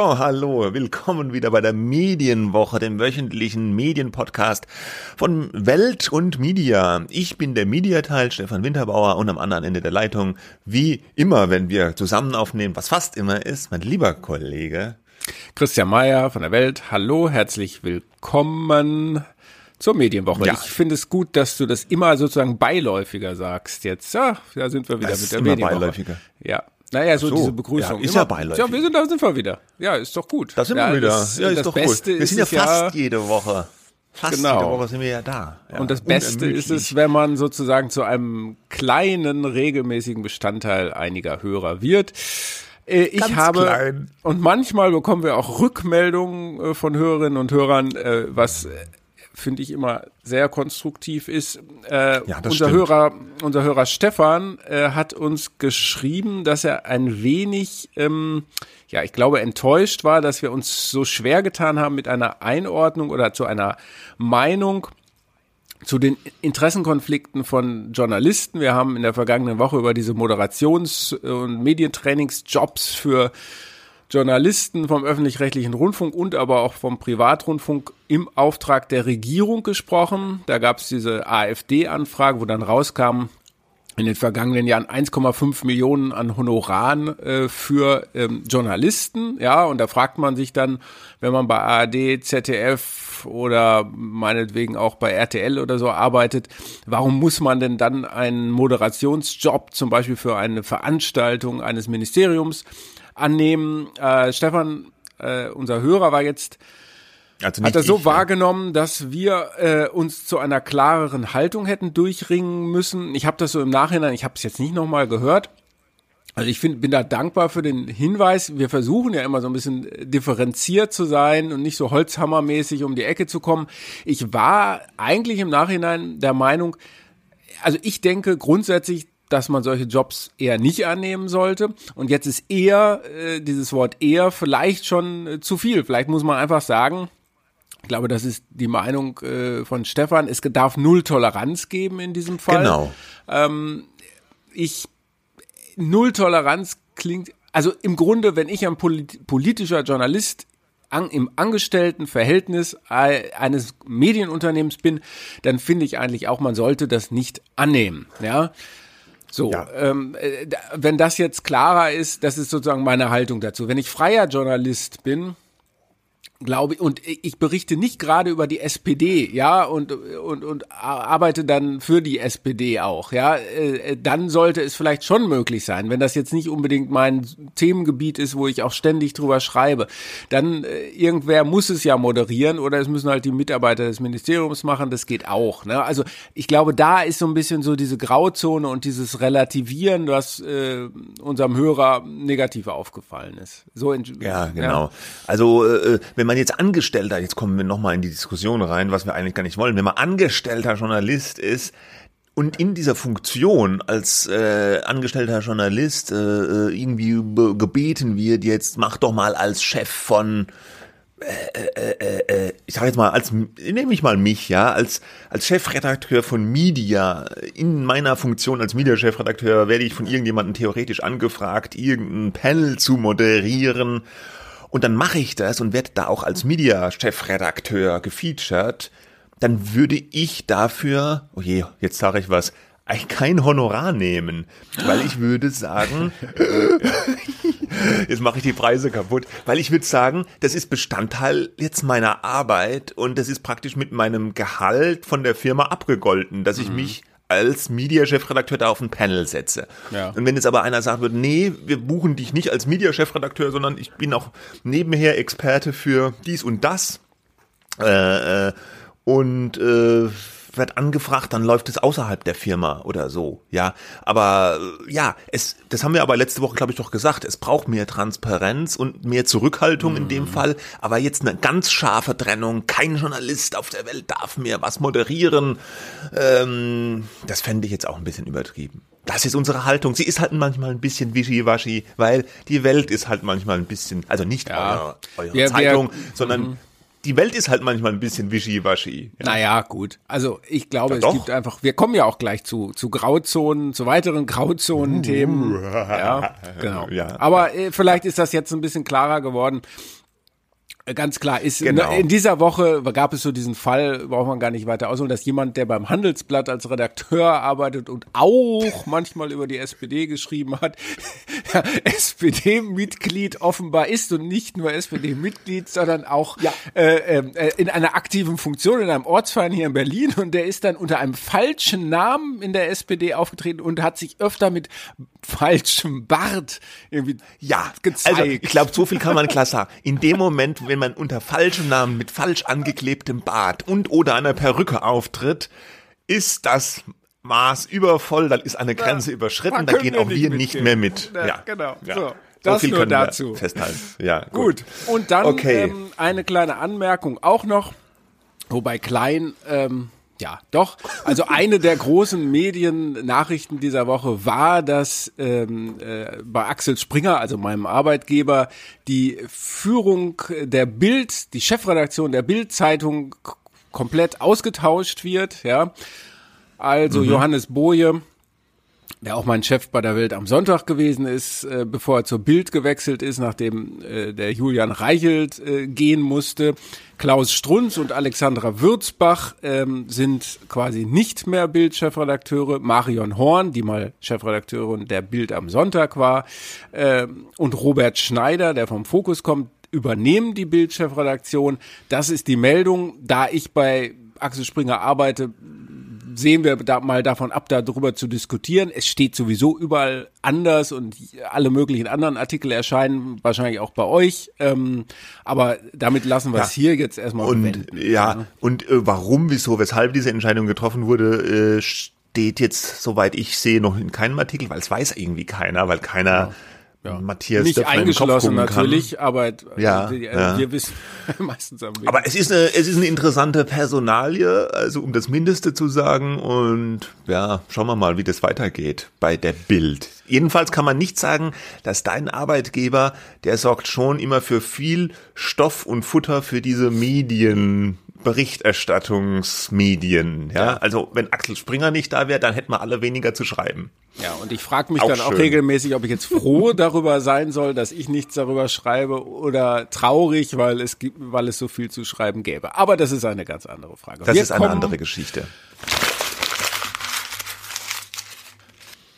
So, hallo, willkommen wieder bei der Medienwoche, dem wöchentlichen Medienpodcast von Welt und Media. Ich bin der Mediateil Stefan Winterbauer und am anderen Ende der Leitung, wie immer, wenn wir zusammen aufnehmen, was fast immer ist, mein lieber Kollege Christian Mayer von der Welt. Hallo, herzlich willkommen zur Medienwoche. Ja. Ich finde es gut, dass du das immer sozusagen beiläufiger sagst jetzt. Ja, da sind wir wieder das mit der immer Medienwoche. Beiläufiger. Ja, naja, so, so, diese Begrüßung. Ja, ist ja beiläufig. Ja, wir sind, da sind wir wieder. Ja, ist doch gut. Da sind ja, wir wieder. Das, ja, ist das doch Beste gut. Wir ist sind ja fast jede Woche. Fast Genau. jede Woche sind wir ja da. Ja, Und das Beste ist es, wenn man sozusagen zu einem kleinen, regelmäßigen Bestandteil einiger Hörer wird. Äh, Ich Ganz habe klein. und manchmal bekommen wir auch Rückmeldungen äh, von Hörerinnen und Hörern, äh, was finde ich immer sehr konstruktiv ist. Äh, Ja, unser stimmt. Hörer, unser Hörer Stefan äh, hat uns geschrieben, dass er ein wenig, ähm, ja, ich glaube, enttäuscht war, dass wir uns so schwer getan haben mit einer Einordnung oder zu einer Meinung zu den Interessenkonflikten von Journalisten. Wir haben in der vergangenen Woche über diese Moderations- und Medientrainingsjobs für Journalisten vom öffentlich-rechtlichen Rundfunk und aber auch vom Privatrundfunk im Auftrag der Regierung gesprochen. Da gab es diese AfD-Anfrage, wo dann rauskam, in den vergangenen Jahren 1,5 Millionen an Honoraren äh, für ähm, Journalisten. Ja, und da fragt man sich dann, wenn man bei ARD, ZDF oder meinetwegen auch bei RTL oder so arbeitet, warum muss man denn dann einen Moderationsjob zum Beispiel für eine Veranstaltung eines Ministeriums annehmen? Äh, Stefan, äh, unser Hörer war jetzt Also hat er so ich, wahrgenommen, dass wir äh, uns zu einer klareren Haltung hätten durchringen müssen. Ich habe das so im Nachhinein, ich habe es jetzt nicht nochmal gehört. Also ich find, bin da dankbar für den Hinweis. Wir versuchen ja immer so ein bisschen differenziert zu sein und nicht so holzhammermäßig um die Ecke zu kommen. Ich war eigentlich im Nachhinein der Meinung, also ich denke grundsätzlich, dass man solche Jobs eher nicht annehmen sollte. Und jetzt ist eher, äh, dieses Wort eher vielleicht schon äh, zu viel. Vielleicht muss man einfach sagen, ich glaube, das ist die Meinung äh, von Stefan, es darf null Toleranz geben in diesem Fall. Genau. Ich, null Toleranz klingt, also im Grunde, wenn ich ein polit politischer Journalist an, im Angestelltenverhältnis eines Medienunternehmens bin, dann finde ich eigentlich auch, man sollte das nicht annehmen. Ja. So, Ja. ähm, äh, wenn das jetzt klarer ist, das ist sozusagen meine Haltung dazu. Wenn ich freier Journalist bin, glaube ich, und ich berichte nicht gerade über die SPD, ja, und, und, und arbeite dann für die SPD auch, ja, äh, dann sollte es vielleicht schon möglich sein, wenn das jetzt nicht unbedingt mein Themengebiet ist, wo ich auch ständig drüber schreibe, dann äh, irgendwer muss es ja moderieren oder es müssen halt die Mitarbeiter des Ministeriums machen, das geht auch, ne, also ich glaube, da ist so ein bisschen so diese Grauzone und dieses Relativieren, was äh, unserem Hörer negativ aufgefallen ist. So Ja, genau. Also äh, wenn man jetzt Angestellter, jetzt kommen wir nochmal in die Diskussion rein, was wir eigentlich gar nicht wollen, wenn man angestellter Journalist ist und in dieser Funktion als äh, angestellter Journalist äh, äh, irgendwie be- gebeten wird, jetzt mach doch mal als Chef von ich sage jetzt mal, als nehme ich mal mich, ja, als als Chefredakteur von Media, in meiner Funktion als Media-Chefredakteur werde ich von irgendjemandem theoretisch angefragt, irgendein Panel zu moderieren. Und dann mache ich das und werde da auch als Media-Chefredakteur gefeatured. Dann würde ich dafür, oh je, jetzt sage ich was, eigentlich kein Honorar nehmen, weil ich würde sagen, jetzt mache ich die Preise kaputt, weil ich würde sagen, das ist Bestandteil jetzt meiner Arbeit und das ist praktisch mit meinem Gehalt von der Firma abgegolten, dass ich mich als Media-Chefredakteur da auf ein Panel setze. Ja. Und wenn jetzt aber einer sagt wird, nee, wir buchen dich nicht als Media-Chefredakteur, sondern ich bin auch nebenher Experte für dies und das äh, äh, und äh, wird angefragt, dann läuft es außerhalb der Firma oder so, ja. Aber äh, ja, es, das haben wir aber letzte Woche, glaube ich, doch gesagt. Es braucht mehr Transparenz und mehr Zurückhaltung in dem Fall. Aber jetzt eine ganz scharfe Trennung. Kein Journalist auf der Welt darf mehr was moderieren. Ähm, das fände ich jetzt auch ein bisschen übertrieben. Das ist unsere Haltung. Sie ist halt manchmal ein bisschen wischiwaschi, weil die Welt ist halt manchmal ein bisschen, also nicht Ja. eure, eure wir- Zeitung, sondern die Welt ist halt manchmal ein bisschen wischiwaschi. Ja. Naja, gut. Also ich glaube, Ja, es gibt einfach, wir kommen ja auch gleich zu, zu Grauzonen, zu weiteren Grauzonen-Themen. Ja, genau. Ja. Aber äh, vielleicht ist das jetzt ein bisschen klarer geworden. Äh, Ganz klar ist, Genau. in dieser Woche gab es so diesen Fall, braucht man gar nicht weiter ausholen, dass jemand, der beim Handelsblatt als Redakteur arbeitet und auch manchmal über die SPD geschrieben hat, SPD-Mitglied offenbar ist und nicht nur SPD-Mitglied, sondern auch äh, äh, in einer aktiven Funktion in einem Ortsverein hier in Berlin und der ist dann unter einem falschen Namen in der SPD aufgetreten und hat sich öfter mit falschem Bart irgendwie Ja, gezeigt. also ich glaube, so viel kann man klar sagen. In dem Moment, wenn man unter falschem Namen mit falsch angeklebtem Bart und oder einer Perücke auftritt, ist das Maß übervoll, dann ist eine Grenze überschritten, da gehen auch wir nicht mehr mit. Ja, Ja, genau. Ja. So, So, das viel nur dazu. festhalten. Ja, Gut. Und dann Okay. ähm, eine kleine Anmerkung auch noch, wobei klein, ähm, ja, doch. Also eine der großen Mediennachrichten dieser Woche war, dass ähm, äh, bei Axel Springer, also meinem Arbeitgeber, die Führung der Bild, die Chefredaktion der Bild-Zeitung komplett ausgetauscht wird. Ja, also Johannes Boje der auch mein Chef bei der Welt am Sonntag gewesen ist, äh, bevor er zur Bild gewechselt ist, nachdem äh, der Julian Reichelt äh, gehen musste. Klaus Strunz und Alexandra Würzbach ähm, sind quasi nicht mehr Bild-Chefredakteure. Marion Horn, die mal Chefredakteurin der Bild am Sonntag war, ähm, und Robert Schneider, der vom Fokus kommt, übernehmen die Bild-Chefredaktion. Das ist die Meldung. Da ich bei Axel Springer arbeite, sehen wir da mal davon ab, darüber zu diskutieren. Es steht sowieso überall anders und alle möglichen anderen Artikel erscheinen wahrscheinlich auch bei euch. Ähm, aber damit lassen wir es Ja. hier jetzt erstmal Und bewenden. ja, und äh, warum, wieso, weshalb diese Entscheidung getroffen wurde, äh, steht jetzt, soweit ich sehe, noch in keinem Artikel, weil es weiß irgendwie keiner, weil keiner Matthias Nicht Döpfner eingeschlossen gucken kann. natürlich, aber Ja, äh, ja. wir wissen meistens am Aber es ist eine, es ist eine interessante Personalie, also um das Mindeste zu sagen. Und ja, schauen wir mal, wie das weitergeht bei der Bild. Jedenfalls kann man nicht sagen, dass dein Arbeitgeber, der sorgt schon immer für viel Stoff und Futter für diese Medien. Berichterstattungsmedien, ja? Also, wenn Axel Springer nicht da wäre, dann hätten wir alle weniger zu schreiben. Ja, und ich frage mich Auch dann auch schön. regelmäßig, ob ich jetzt froh darüber sein soll, dass ich nichts darüber schreibe oder traurig, weil es gibt, weil es so viel zu schreiben gäbe. Aber das ist eine ganz andere Frage. Das Wir ist eine kommen- andere Geschichte.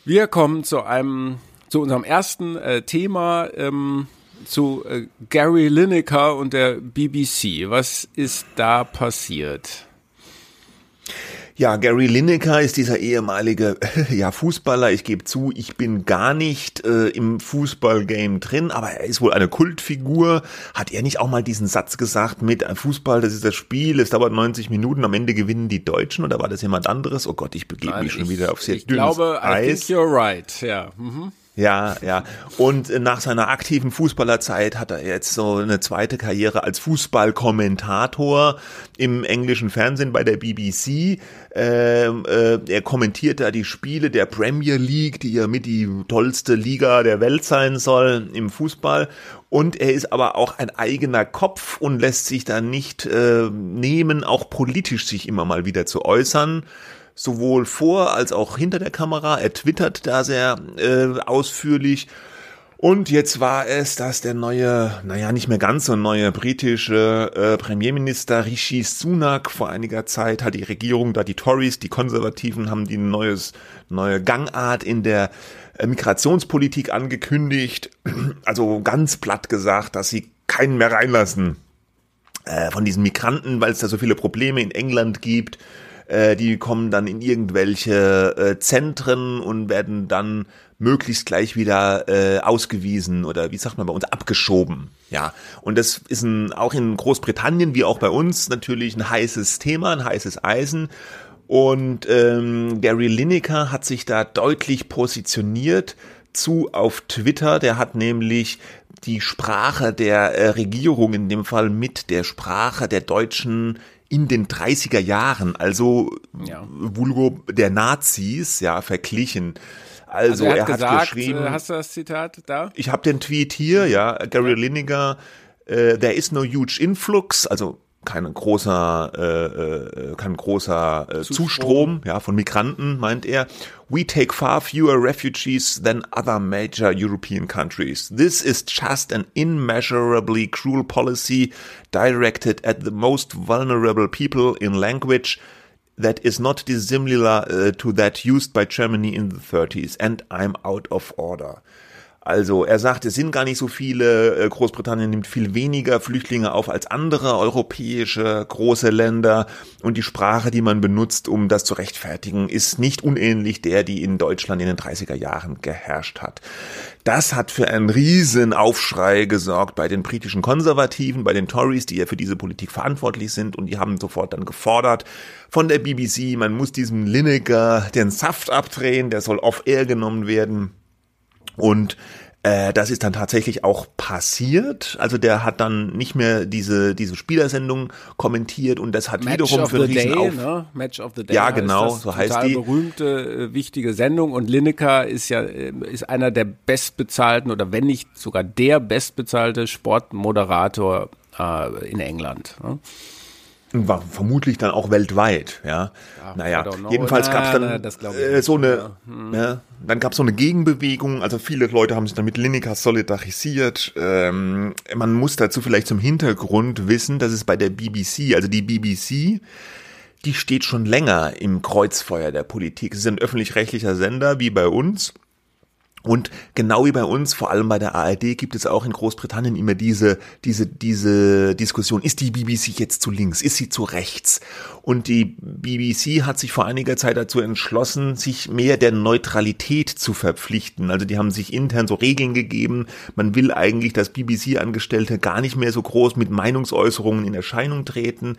Wir kommen zu einem, zu unserem ersten äh, Thema, ähm, zu äh, Gary Lineker und der BBC. Was ist da passiert? Ja, Gary Lineker ist dieser ehemalige ja, Fußballer. Ich gebe zu, ich bin gar nicht äh, im Fußballgame drin, aber er ist wohl eine Kultfigur. Hat er nicht auch mal diesen Satz gesagt mit äh, Fußball, das ist das Spiel, es dauert 90 Minuten, am Ende gewinnen die Deutschen oder war das jemand anderes? Oh Gott, ich begebe mich schon wieder auf sehr Ich dünnes glaube, I Eis. think you're right. Ja. Mhm. Ja, ja. Und nach seiner aktiven Fußballerzeit hat er jetzt so eine zweite Karriere als Fußballkommentator im englischen Fernsehen bei der BBC. Ähm, äh, er kommentiert da die Spiele der Premier League, die ja mit die tollste Liga der Welt sein soll im Fußball. Und er ist aber auch ein eigener Kopf und lässt sich da nicht äh, nehmen, auch politisch sich immer mal wieder zu äußern sowohl vor als auch hinter der Kamera. Er twittert da sehr äh, ausführlich. Und jetzt war es, dass der neue, naja, nicht mehr ganz so neue britische äh, Premierminister Rishi Sunak vor einiger Zeit hat die Regierung, da die Tories, die Konservativen, haben die neues, neue Gangart in der äh, Migrationspolitik angekündigt. Also ganz platt gesagt, dass sie keinen mehr reinlassen äh, von diesen Migranten, weil es da so viele Probleme in England gibt. Äh, die kommen dann in irgendwelche äh, Zentren und werden dann möglichst gleich wieder äh, ausgewiesen oder wie sagt man bei uns abgeschoben. Ja, und das ist ein, auch in Großbritannien wie auch bei uns natürlich ein heißes Thema, ein heißes Eisen. Und ähm, Gary Lineker hat sich da deutlich positioniert zu auf Twitter. Der hat nämlich die Sprache der äh, Regierung in dem Fall mit der Sprache der Deutschen in den 30er Jahren, also Ja. vulgo der Nazis, ja, verglichen. Also, Also er er hat hat gesagt, geschrieben, äh, hast du das Zitat da? ich habe den Tweet hier, ja, Gary Lineker, äh, there is no huge influx, also kein großer, äh, äh, kein großer äh, Zustrom ja, von Migranten, meint er. We take far fewer refugees than other major European countries. This is just an immeasurably cruel policy directed at the most vulnerable people in language that is not dissimilar uh, to that used by Germany in the 30s. And I'm out of order. Also er sagt, es sind gar nicht so viele, äh, Großbritannien nimmt viel weniger Flüchtlinge auf als andere europäische große Länder und die Sprache, die man benutzt, um das zu rechtfertigen, ist nicht unähnlich der, die in Deutschland in den 30er Jahren geherrscht hat. Das hat für einen riesen Aufschrei gesorgt bei den britischen Konservativen, bei den Tories, die ja für diese Politik verantwortlich sind und die haben sofort dann gefordert von der BBC, man muss diesem Lineker den Saft abdrehen, der soll off-air genommen werden. Und äh, das ist dann tatsächlich auch passiert. Also der hat dann nicht mehr diese diese Spielersendung kommentiert und das hat Match wiederum für Riesen Day, ne? Match of the Day. Ja, genau, so heißt die. berühmte äh, wichtige Sendung und Lineker ist ja äh, ist einer der bestbezahlten oder wenn nicht sogar der bestbezahlte Sportmoderator äh, in England. Ne? War vermutlich dann auch weltweit, ja. ja naja, jedenfalls gab es dann na, äh, so eine, hm. ja, dann gab es so eine Gegenbewegung, also viele Leute haben sich dann mit Lineker solidarisiert. Ähm, man muss dazu vielleicht zum Hintergrund wissen, dass es bei der BBC, also die BBC, die steht schon länger im Kreuzfeuer der Politik. Es ist ein öffentlich-rechtlicher Sender, wie bei uns. Und genau wie bei uns, vor allem bei der ARD, gibt es auch in Großbritannien immer diese, diese, diese Diskussion, ist die BBC jetzt zu links, ist sie zu rechts? Und die BBC hat sich vor einiger Zeit dazu entschlossen, sich mehr der Neutralität zu verpflichten. Also die haben sich intern so Regeln gegeben. Man will eigentlich, dass BBC-Angestellte gar nicht mehr so groß mit Meinungsäußerungen in Erscheinung treten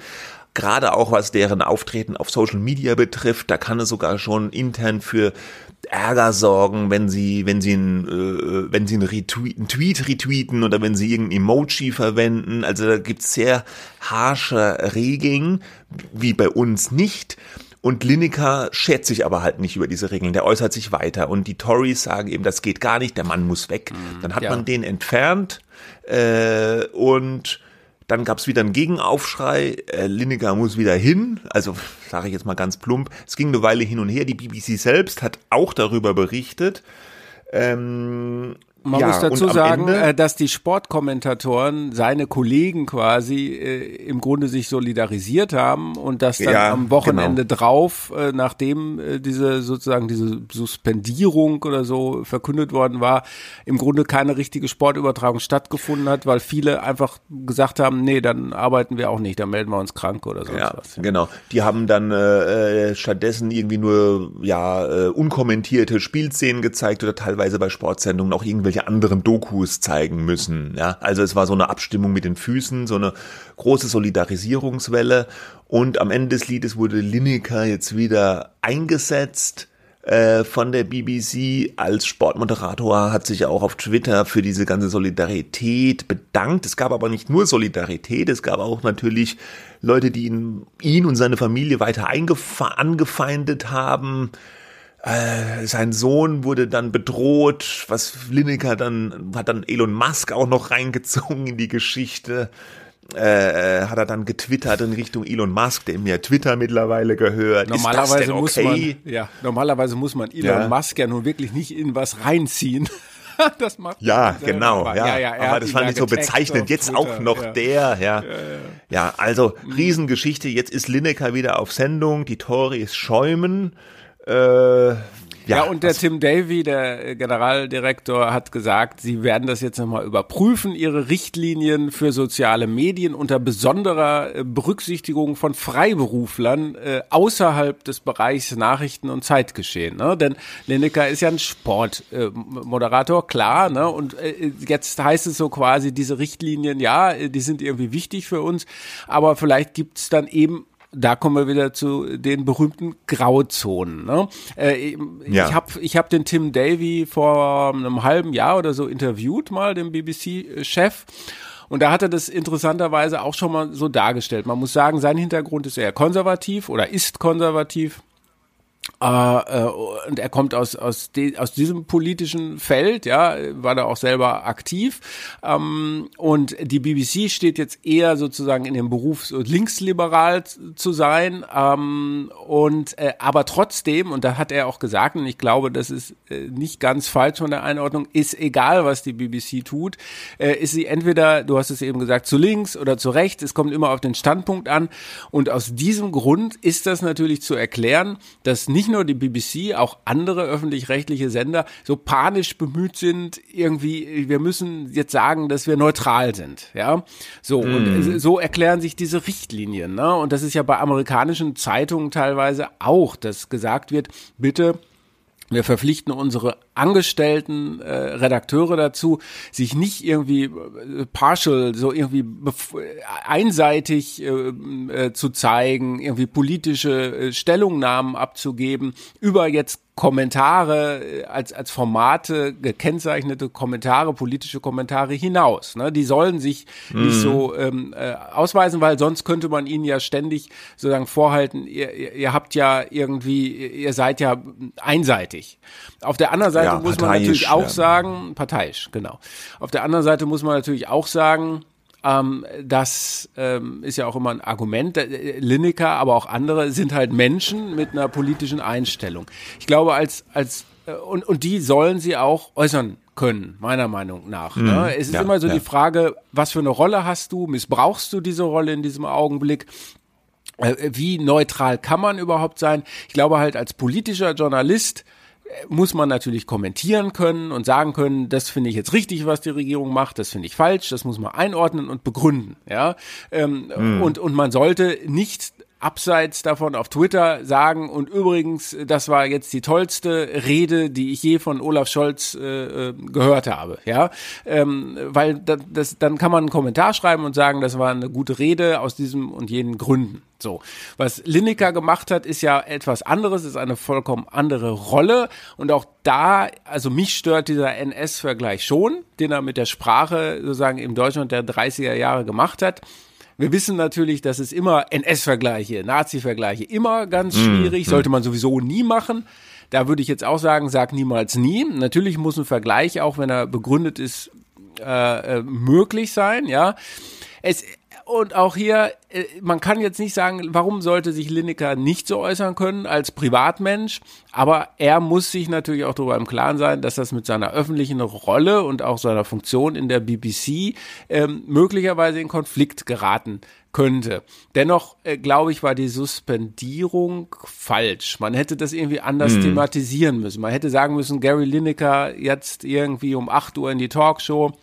gerade auch was deren Auftreten auf Social Media betrifft, da kann es sogar schon intern für Ärger sorgen, wenn sie, wenn sie ein, äh, wenn sie einen, Retweet, einen Tweet retweeten oder wenn sie irgendein Emoji verwenden. Also da gibt's sehr harsche Regeln, wie bei uns nicht. Und Lineker schert sich aber halt nicht über diese Regeln. Der äußert sich weiter. Und die Tories sagen eben, das geht gar nicht, der Mann muss weg. Mhm, Dann hat ja. man den entfernt äh, und dann gab es wieder einen Gegenaufschrei. Äh, Lineker muss wieder hin. Also sage ich jetzt mal ganz plump. Es ging eine Weile hin und her. Die BBC selbst hat auch darüber berichtet. Ähm, man ja, muss dazu sagen, Ende, äh, dass die Sportkommentatoren, seine Kollegen quasi, äh, im Grunde sich solidarisiert haben und dass dann ja, am Wochenende genau. drauf, äh, nachdem äh, diese sozusagen diese Suspendierung oder so verkündet worden war, im Grunde keine richtige Sportübertragung stattgefunden hat, weil viele einfach gesagt haben, nee, dann arbeiten wir auch nicht, dann melden wir uns krank oder so. Ja, was. genau. Die haben dann äh, äh, stattdessen irgendwie nur ja unkommentierte Spielszenen gezeigt oder teilweise bei Sportsendungen auch irgendwelche irgendwelche anderen Dokus zeigen müssen. Ja, also es war so eine Abstimmung mit den Füßen, so eine große Solidarisierungswelle. Und am Ende des Liedes wurde Lineker jetzt wieder eingesetzt äh, von der BBC als Sportmoderator, hat sich auch auf Twitter für diese ganze Solidarität bedankt. Es gab aber nicht nur Solidarität, es gab auch natürlich Leute, die ihn, ihn und seine Familie weiter angefeindet haben. Äh, sein Sohn wurde dann bedroht, was Lineker dann, hat dann Elon Musk auch noch reingezogen in die Geschichte. Äh, hat er dann getwittert in Richtung Elon Musk, dem ja Twitter mittlerweile gehört. Normalerweise okay? muss man, ja, normalerweise muss man Elon ja. Musk ja nun wirklich nicht in was reinziehen. das macht ja genau, ja. ja, ja aber das fand ich so bezeichnend. Jetzt Twitter, auch noch der, ja. ja, also mhm. Riesengeschichte. Jetzt ist Lineker wieder auf Sendung. Die Tories schäumen. Äh, ja, ja, und der Tim Davy, der Generaldirektor, hat gesagt, sie werden das jetzt nochmal überprüfen, ihre Richtlinien für soziale Medien unter besonderer äh, Berücksichtigung von Freiberuflern äh, außerhalb des Bereichs Nachrichten und Zeitgeschehen. Ne? Denn Lineker ist ja ein Sportmoderator, äh, klar, ne? Und äh, jetzt heißt es so quasi, diese Richtlinien, ja, äh, die sind irgendwie wichtig für uns, aber vielleicht gibt's dann eben da kommen wir wieder zu den berühmten Grauzonen. Ne? Äh, ja. Ich habe ich hab den Tim Davy vor einem halben Jahr oder so interviewt, mal den BBC-Chef. Und da hat er das interessanterweise auch schon mal so dargestellt. Man muss sagen, sein Hintergrund ist eher konservativ oder ist konservativ. Äh, äh, und er kommt aus, aus, de, aus diesem politischen Feld, ja, war da auch selber aktiv. Ähm, und die BBC steht jetzt eher sozusagen in dem Beruf, so linksliberal zu sein. Ähm, und äh, aber trotzdem, und da hat er auch gesagt, und ich glaube, das ist äh, nicht ganz falsch von der Einordnung, ist egal, was die BBC tut, äh, ist sie entweder, du hast es eben gesagt, zu links oder zu rechts, es kommt immer auf den Standpunkt an. Und aus diesem Grund ist das natürlich zu erklären, dass nicht nur die BBC, auch andere öffentlich-rechtliche Sender so panisch bemüht sind, irgendwie, wir müssen jetzt sagen, dass wir neutral sind, ja. So, mm. und so erklären sich diese Richtlinien, ne? Und das ist ja bei amerikanischen Zeitungen teilweise auch, dass gesagt wird, bitte wir verpflichten unsere Angestellten, äh, Redakteure dazu, sich nicht irgendwie äh, partial, so irgendwie einseitig äh, äh, zu zeigen, irgendwie politische äh, Stellungnahmen abzugeben über jetzt Kommentare als, als Formate, gekennzeichnete Kommentare, politische Kommentare hinaus. Ne? Die sollen sich mhm. nicht so ähm, äh, ausweisen, weil sonst könnte man ihnen ja ständig sozusagen vorhalten, ihr, ihr habt ja irgendwie, ihr seid ja einseitig. Auf der anderen Seite ja, muss man natürlich auch ja. sagen, parteiisch, genau. Auf der anderen Seite muss man natürlich auch sagen, ähm, das ähm, ist ja auch immer ein Argument. Äh, Lineker, aber auch andere sind halt Menschen mit einer politischen Einstellung. Ich glaube, als, als äh, und, und die sollen sie auch äußern können, meiner Meinung nach. Mhm. Ne? Es ist ja, immer so ja. die Frage, was für eine Rolle hast du? Missbrauchst du diese Rolle in diesem Augenblick? Äh, wie neutral kann man überhaupt sein? Ich glaube halt als politischer Journalist muss man natürlich kommentieren können und sagen können, das finde ich jetzt richtig, was die Regierung macht, das finde ich falsch, das muss man einordnen und begründen, ja. Ähm, mhm. Und und man sollte nicht abseits davon auf Twitter sagen und übrigens, das war jetzt die tollste Rede, die ich je von Olaf Scholz äh, äh gehört habe, ja, ähm, weil das, das, dann kann man einen Kommentar schreiben und sagen, das war eine gute Rede aus diesem und jenen Gründen. So, was Lineker gemacht hat, ist ja etwas anderes, ist eine vollkommen andere Rolle und auch da, also mich stört dieser NS-Vergleich schon, den er mit der Sprache sozusagen im Deutschland der 30er Jahre gemacht hat. Wir wissen natürlich, dass es immer NS-Vergleiche, Nazi-Vergleiche immer ganz schwierig, sollte man sowieso nie machen. Da würde ich jetzt auch sagen, sag niemals nie. Natürlich muss ein Vergleich, auch wenn er begründet ist, äh, äh möglich sein, ja. Es, und auch hier, äh, man kann jetzt nicht sagen, warum sollte sich Lineker nicht so äußern können als Privatmensch, aber er muss sich natürlich auch darüber im Klaren sein, dass das mit seiner öffentlichen Rolle und auch seiner Funktion in der BBC ähm, möglicherweise in Konflikt geraten könnte. Dennoch, äh, glaube ich, war die Suspendierung falsch. Man hätte das irgendwie anders hm. thematisieren müssen. Man hätte sagen müssen, Gary Lineker jetzt irgendwie um 8 Uhr in die Talkshow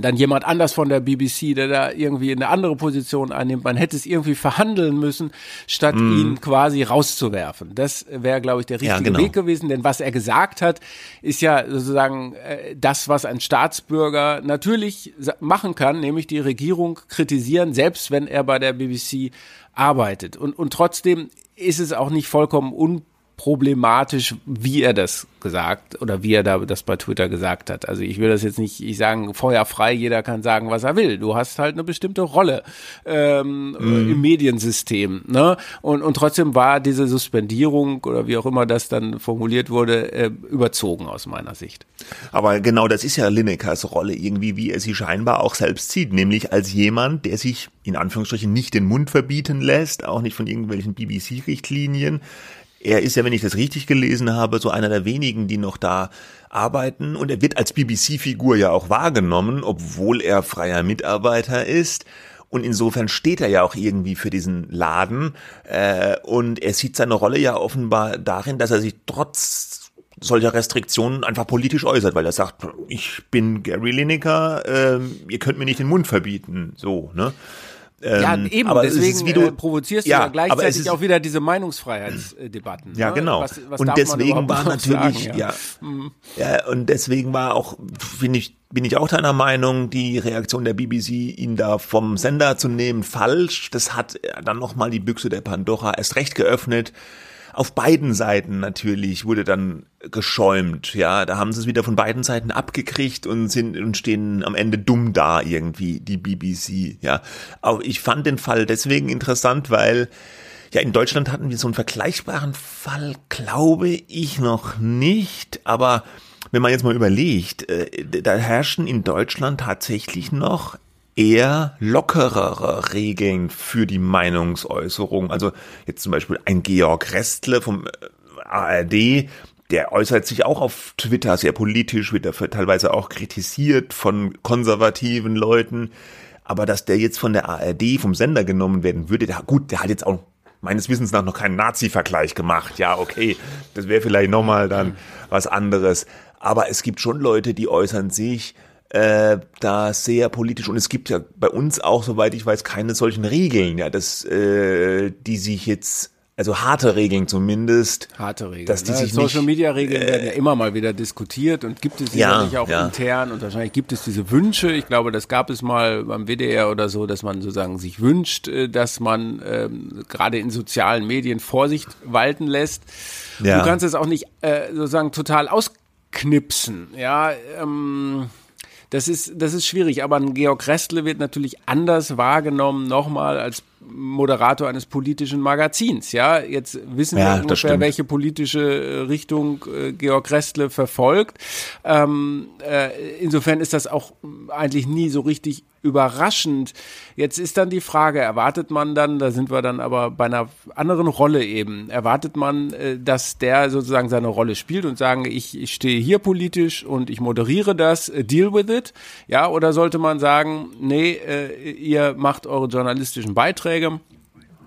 dann jemand anders von der BBC, der da irgendwie eine andere Position einnimmt. Man hätte es irgendwie verhandeln müssen, statt mm. ihn quasi rauszuwerfen. Das wäre, glaube ich, der richtige ja, genau. Weg gewesen. Denn was er gesagt hat, ist ja sozusagen äh, das, was ein Staatsbürger natürlich machen kann, nämlich die Regierung kritisieren, selbst wenn er bei der BBC arbeitet. Und, und trotzdem ist es auch nicht vollkommen un problematisch, wie er das gesagt oder wie er da das bei Twitter gesagt hat. Also ich will das jetzt nicht, ich sagen, feuerfrei, jeder kann sagen, was er will. Du hast halt eine bestimmte Rolle ähm, mhm. im Mediensystem. Ne? Und, und trotzdem war diese Suspendierung oder wie auch immer das dann formuliert wurde, äh, überzogen aus meiner Sicht. Aber genau das ist ja Linekers Rolle irgendwie, wie er sie scheinbar auch selbst sieht, nämlich als jemand, der sich in Anführungsstrichen nicht den Mund verbieten lässt, auch nicht von irgendwelchen BBC-Richtlinien, er ist ja, wenn ich das richtig gelesen habe, so einer der wenigen, die noch da arbeiten. Und er wird als BBC-Figur ja auch wahrgenommen, obwohl er freier Mitarbeiter ist. Und insofern steht er ja auch irgendwie für diesen Laden. Äh, und er sieht seine Rolle ja offenbar darin, dass er sich trotz solcher Restriktionen einfach politisch äußert, weil er sagt, ich bin Gary Lineker, äh, ihr könnt mir nicht den Mund verbieten. So, ne? Ähm, ja, eben, aber deswegen ist, du, äh, provozierst ja, du ja gleichzeitig ist, auch wieder diese Meinungsfreiheitsdebatten. Ja, ne? genau. Was, was und deswegen war natürlich, sagen, ja. Ja, mhm. ja, und deswegen war auch, finde ich, bin ich auch deiner Meinung, die Reaktion der BBC, ihn da vom Sender zu nehmen, falsch. Das hat dann nochmal die Büchse der Pandora erst recht geöffnet auf beiden Seiten natürlich wurde dann geschäumt, ja, da haben sie es wieder von beiden Seiten abgekriegt und sind und stehen am Ende dumm da irgendwie die BBC, ja. Aber ich fand den Fall deswegen interessant, weil Ja, in Deutschland hatten wir so einen vergleichbaren Fall, glaube ich noch nicht, aber wenn man jetzt mal überlegt, äh, da herrschen in Deutschland tatsächlich noch eher lockerere Regeln für die Meinungsäußerung. Also jetzt zum Beispiel ein Georg Restle vom äh, ARD, der äußert sich auch auf Twitter sehr politisch, wird dafür teilweise auch kritisiert von konservativen Leuten. Aber dass der jetzt von der ARD, vom Sender genommen werden würde, der, gut, der hat jetzt auch meines Wissens nach noch keinen Nazi-Vergleich gemacht. Ja, okay, das wäre vielleicht nochmal dann was anderes. Aber es gibt schon Leute, die äußern sich äh, da sehr politisch und es gibt ja bei uns auch, soweit ich weiß, keine solchen Regeln, ja, dass äh, die sich jetzt also harte Regeln zumindest. Harte Regeln. Dass die ne? sich Social nicht, Media Regeln werden ja immer mal wieder diskutiert und gibt es Ja, sicherlich auch ja. intern und wahrscheinlich gibt es diese Wünsche. Ich glaube, das gab es mal beim WDR oder so, dass man sozusagen sich wünscht, äh, dass man ähm, gerade in sozialen Medien Vorsicht walten lässt. Ja. Du kannst es auch nicht äh, sozusagen total ausknipsen. Ja, ähm, das ist, das ist schwierig, aber ein Georg Restle wird natürlich anders wahrgenommen, nochmal als Moderator eines politischen Magazins. Ja, jetzt wissen Ja, wir ungefähr, welche politische äh, Richtung äh, Georg Restle verfolgt. Ähm, äh, insofern ist das auch eigentlich nie so richtig überraschend. Jetzt ist dann die Frage, erwartet man dann, da sind wir dann aber bei einer anderen Rolle eben, erwartet man, äh, dass der sozusagen seine Rolle spielt und sagen, ich, ich stehe hier politisch und ich moderiere das, äh, deal with it, ja, oder sollte man sagen, nee, ihr macht eure journalistischen Beiträge,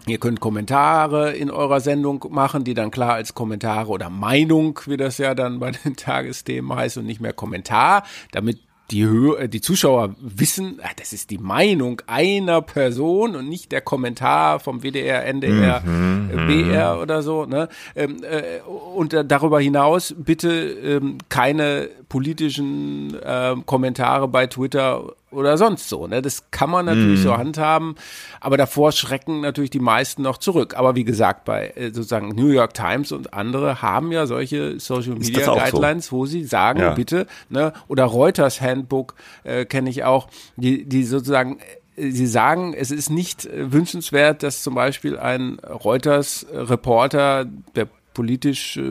Ihr könnt Kommentare in eurer Sendung machen, die dann klar als Kommentare oder Meinung, wie das ja dann bei den Tagesthemen heißt und nicht mehr Kommentar, damit die, Hö äh, die Zuschauer wissen, ah, das ist die Meinung einer Person und nicht der Kommentar vom WDR, NDR, äh, BR oder so. Ne? Ähm, äh, und darüber hinaus bitte ähm, keine politischen äh, Kommentare bei Twitter oder sonst so. Ne? Das kann man natürlich so handhaben, aber davor schrecken natürlich die meisten noch zurück. Aber wie gesagt, bei äh, sozusagen New York Times und andere haben ja solche Social Media auch so? Guidelines, wo sie sagen, Ja. bitte, ne? oder Reuters Handbook äh, kenne ich auch, die, die sozusagen äh, Sie sagen, es ist nicht äh, wünschenswert, dass zum Beispiel ein Reuters-Reporter, der politisch äh,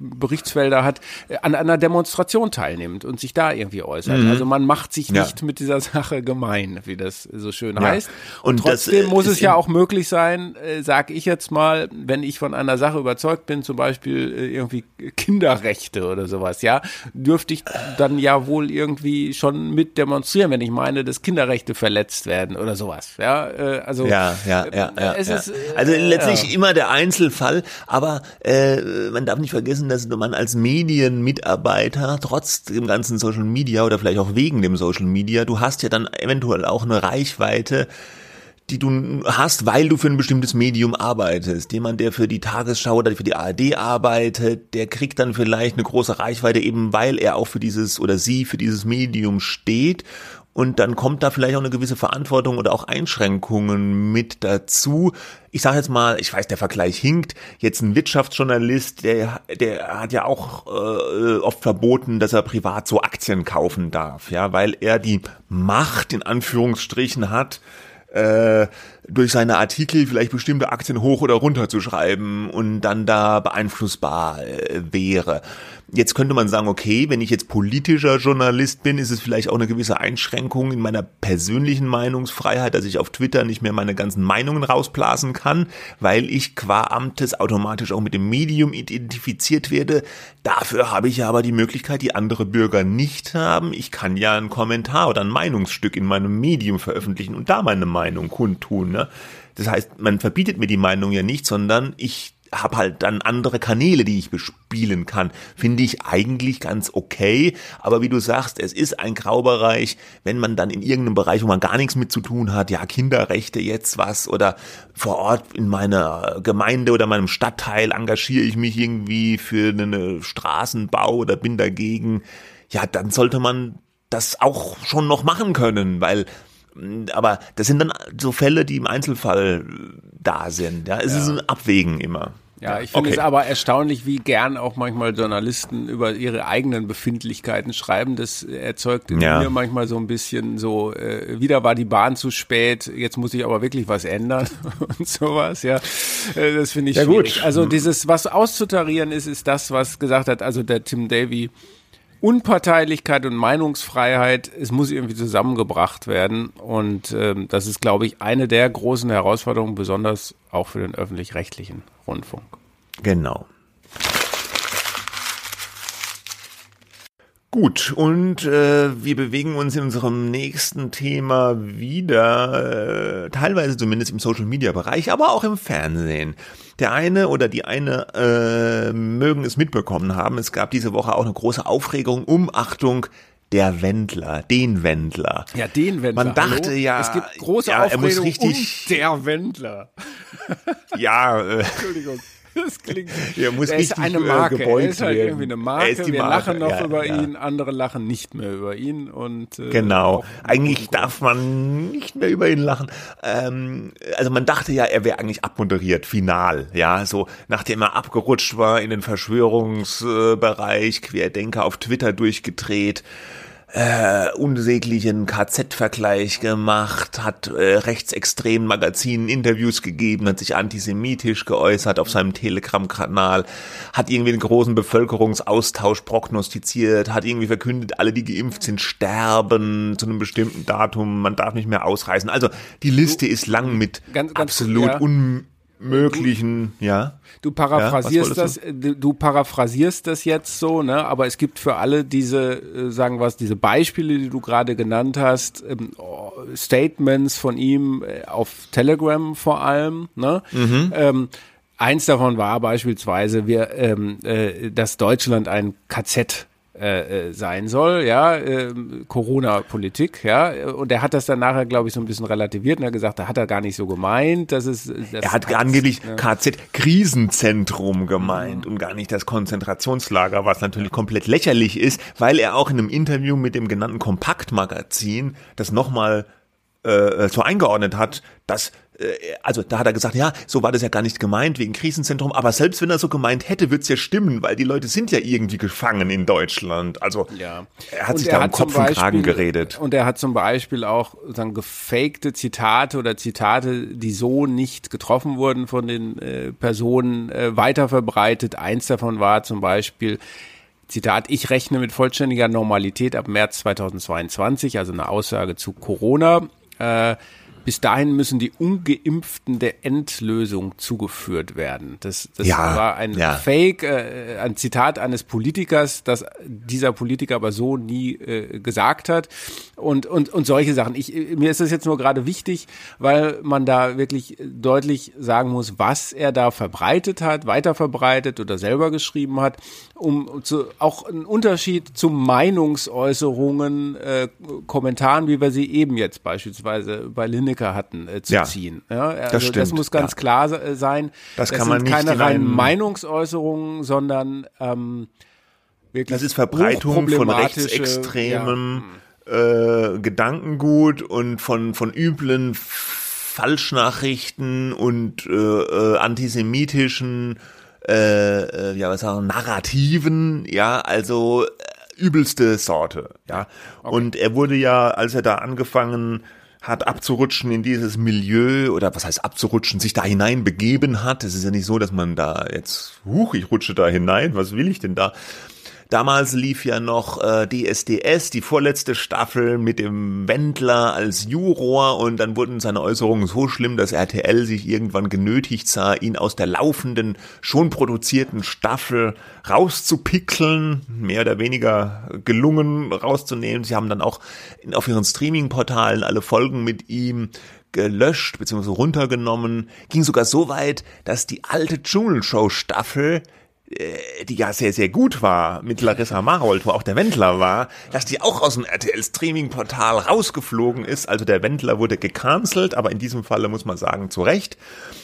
Berichtsfelder hat, äh, an einer Demonstration teilnimmt und sich da irgendwie äußert. Also man macht sich Mhm. Ja. nicht mit dieser Sache gemein, wie das so schön Ja. heißt. Und, Und das, trotzdem äh, muss es ja auch möglich sein, äh, sag ich jetzt mal, wenn ich von einer Sache überzeugt bin, zum Beispiel äh, irgendwie Kinderrechte oder sowas, ja, dürfte ich dann ja wohl irgendwie schon mit demonstrieren, wenn ich meine, dass Kinderrechte verletzt werden oder sowas. Ja, äh, also Ja, ja, ja, ja. es ja. ist, äh, also letztlich ja. immer der Einzelfall, aber äh, man darf nicht vergessen, dass man als Medienmitarbeiter trotz dem ganzen Social Media oder vielleicht auch wegen dem Social Media, du hast ja dann eventuell auch eine Reichweite, die du hast, weil du für ein bestimmtes Medium arbeitest. Jemand, der für die Tagesschau oder für die ARD arbeitet, der kriegt dann vielleicht eine große Reichweite, eben weil er auch für dieses oder sie für dieses Medium steht. Und dann kommt da vielleicht auch eine gewisse Verantwortung oder auch Einschränkungen mit dazu. Ich sage jetzt mal, ich weiß, der Vergleich hinkt. Jetzt ein Wirtschaftsjournalist, der, der hat ja auch äh, oft verboten, dass er privat so Aktien kaufen darf, ja, weil er die Macht in Anführungsstrichen hat, äh, durch seine Artikel vielleicht bestimmte Aktien hoch oder runter zu schreiben und dann da beeinflussbar äh, wäre. Jetzt könnte man sagen, okay, wenn ich jetzt politischer Journalist bin, ist es vielleicht auch eine gewisse Einschränkung in meiner persönlichen Meinungsfreiheit, dass ich auf Twitter nicht mehr meine ganzen Meinungen rausblasen kann, weil ich qua Amtes automatisch auch mit dem Medium identifiziert werde. Dafür habe ich ja aber die Möglichkeit, die andere Bürger nicht haben. Ich kann ja einen Kommentar oder ein Meinungsstück in meinem Medium veröffentlichen und da meine Meinung kundtun. Ne? Das heißt, man verbietet mir die Meinung ja nicht, sondern ich habe halt dann andere Kanäle, die ich bespielen kann. Finde ich eigentlich ganz okay. Aber wie du sagst, es ist ein Graubereich, wenn man dann in irgendeinem Bereich, wo man gar nichts mit zu tun hat, ja, Kinderrechte jetzt was oder vor Ort in meiner Gemeinde oder meinem Stadtteil engagiere ich mich irgendwie für einen Straßenbau oder bin dagegen. Ja, dann sollte man das auch schon noch machen können, weil aber das sind dann so Fälle, die im Einzelfall da sind. Ja, es ist ein Abwägen immer. Ja, ich finde okay. es aber erstaunlich, wie gern auch manchmal Journalisten über ihre eigenen Befindlichkeiten schreiben. Das erzeugt in ja. mir manchmal so ein bisschen so, äh, wieder war die Bahn zu spät, jetzt muss ich aber wirklich was ändern und sowas, ja. Äh, das finde ich ja, schwierig. Gut. Also dieses, was auszutarieren ist, ist das, was gesagt hat, also der Tim Davy, Unparteilichkeit und Meinungsfreiheit, es muss irgendwie zusammengebracht werden. Und ähm, das ist, glaube ich, eine der großen Herausforderungen, besonders auch für den öffentlich-rechtlichen Rundfunk. Genau. Gut, und äh, wir bewegen uns in unserem nächsten Thema wieder, äh, teilweise zumindest im Social-Media-Bereich, aber auch im Fernsehen. Der eine oder die eine äh, mögen es mitbekommen haben. Es gab diese Woche auch eine große Aufregung um Achtung der Wendler, den Wendler. Ja, den Wendler. Man dachte Hallo? ja, es gibt große ja, Aufregung er muss richtig, um der Wendler. ja, äh, Entschuldigung. Das klingt. Er muss er ist eine Marke. Er ist halt werden. irgendwie eine Marke. Wir Marke. lachen noch ja, über ja. ihn, andere lachen nicht mehr über ihn und äh, Genau. Eigentlich darf man nicht mehr über ihn lachen. Ähm, also man dachte ja, er wäre eigentlich abmoderiert, final. Ja, so nachdem er abgerutscht war in den Verschwörungsbereich, Querdenker auf Twitter durchgedreht äh, unsäglichen KZ-Vergleich gemacht, hat äh, rechtsextremen Magazinen Interviews gegeben, hat sich antisemitisch geäußert auf seinem Telegram-Kanal, hat irgendwie den großen Bevölkerungsaustausch prognostiziert, hat irgendwie verkündet, alle, die geimpft sind, sterben zu einem bestimmten Datum, man darf nicht mehr ausreisen. Also die Liste ist lang mit ganz, ganz, absolut ja. un möglichen, ja. Du paraphrasierst ja, das, du? du paraphrasierst das jetzt so, ne? Aber es gibt für alle diese, äh, sagen wir was, diese Beispiele, die du gerade genannt hast, ähm, oh, Statements von ihm äh, auf Telegram vor allem, ne? Mhm. Ähm, eins davon war beispielsweise, wir, ähm, äh, dass Deutschland ein KZ äh, sein soll, ja, äh, Corona-Politik, ja, und er hat das dann nachher, glaube ich, so ein bisschen relativiert und hat gesagt, da hat er gar nicht so gemeint, dass es. Das er hat angeblich ne? KZ-Krisenzentrum gemeint mhm. und gar nicht das Konzentrationslager, was natürlich komplett lächerlich ist, weil er auch in einem Interview mit dem genannten Kompaktmagazin das nochmal äh, so eingeordnet hat, dass äh, also da hat er gesagt, ja, so war das ja gar nicht gemeint wegen Krisenzentrum, aber selbst wenn er so gemeint hätte, wird's ja stimmen, weil die Leute sind ja irgendwie gefangen in Deutschland. Also ja. er hat Und sich er da um Kopf zum und Kragen Beispiel- geredet. Und er hat zum Beispiel auch dann gefakte Zitate oder Zitate, die so nicht getroffen wurden von den äh, Personen, äh, weiterverbreitet. Eins davon war zum Beispiel, Zitat, ich rechne mit vollständiger Normalität ab März 2022, also eine Aussage zu Corona. Äh, bis dahin müssen die Ungeimpften der Endlösung zugeführt werden. Das, das Ja, war ein ja. Fake, äh, ein Zitat eines Politikers, das dieser Politiker aber so nie äh, gesagt hat. Und, und, und solche Sachen. Ich, mir ist das jetzt nur gerade wichtig, weil man da wirklich deutlich sagen muss, was er da verbreitet hat, weiter verbreitet oder selber geschrieben hat, um zu, auch einen Unterschied zu Meinungsäußerungen, äh, Kommentaren, wie wir sie eben jetzt beispielsweise bei Lineker hatten, äh, zu Ja, ziehen. Ja, also das stimmt, muss ganz ja. klar se- sein. Das kann man sind nicht keine in reinen Meinungsäußerungen, sondern ähm, wirklich Das ist Verbreitung von rechtsextremem äh, Gedankengut und von, von üblen Falschnachrichten und äh, äh, antisemitischen äh, äh, ja, was sagen, Narrativen, ja, also äh, übelste Sorte, ja. Und er wurde ja, als er da angefangen hat abzurutschen in dieses Milieu oder was heißt abzurutschen, sich da hinein begeben hat. Es ist ja nicht so, dass man da jetzt, huch, ich rutsche da hinein, was will ich denn da? Damals lief ja noch äh, DSDS, die vorletzte Staffel mit dem Wendler als Juror und dann wurden seine Äußerungen so schlimm, dass RTL sich irgendwann genötigt sah, ihn aus der laufenden, schon produzierten Staffel rauszupickeln, mehr oder weniger gelungen rauszunehmen. Sie haben dann auch auf ihren Streaming-Portalen alle Folgen mit ihm gelöscht bzw. runtergenommen. Ging sogar so weit, dass die alte Dschungelshow-Staffel die ja sehr, sehr gut war, mit Larissa Marold, wo auch der Wendler war, dass die auch aus dem RTL-Streaming-Portal rausgeflogen ist. Also der Wendler wurde gecancelt, aber in diesem Falle muss man sagen, zu Recht.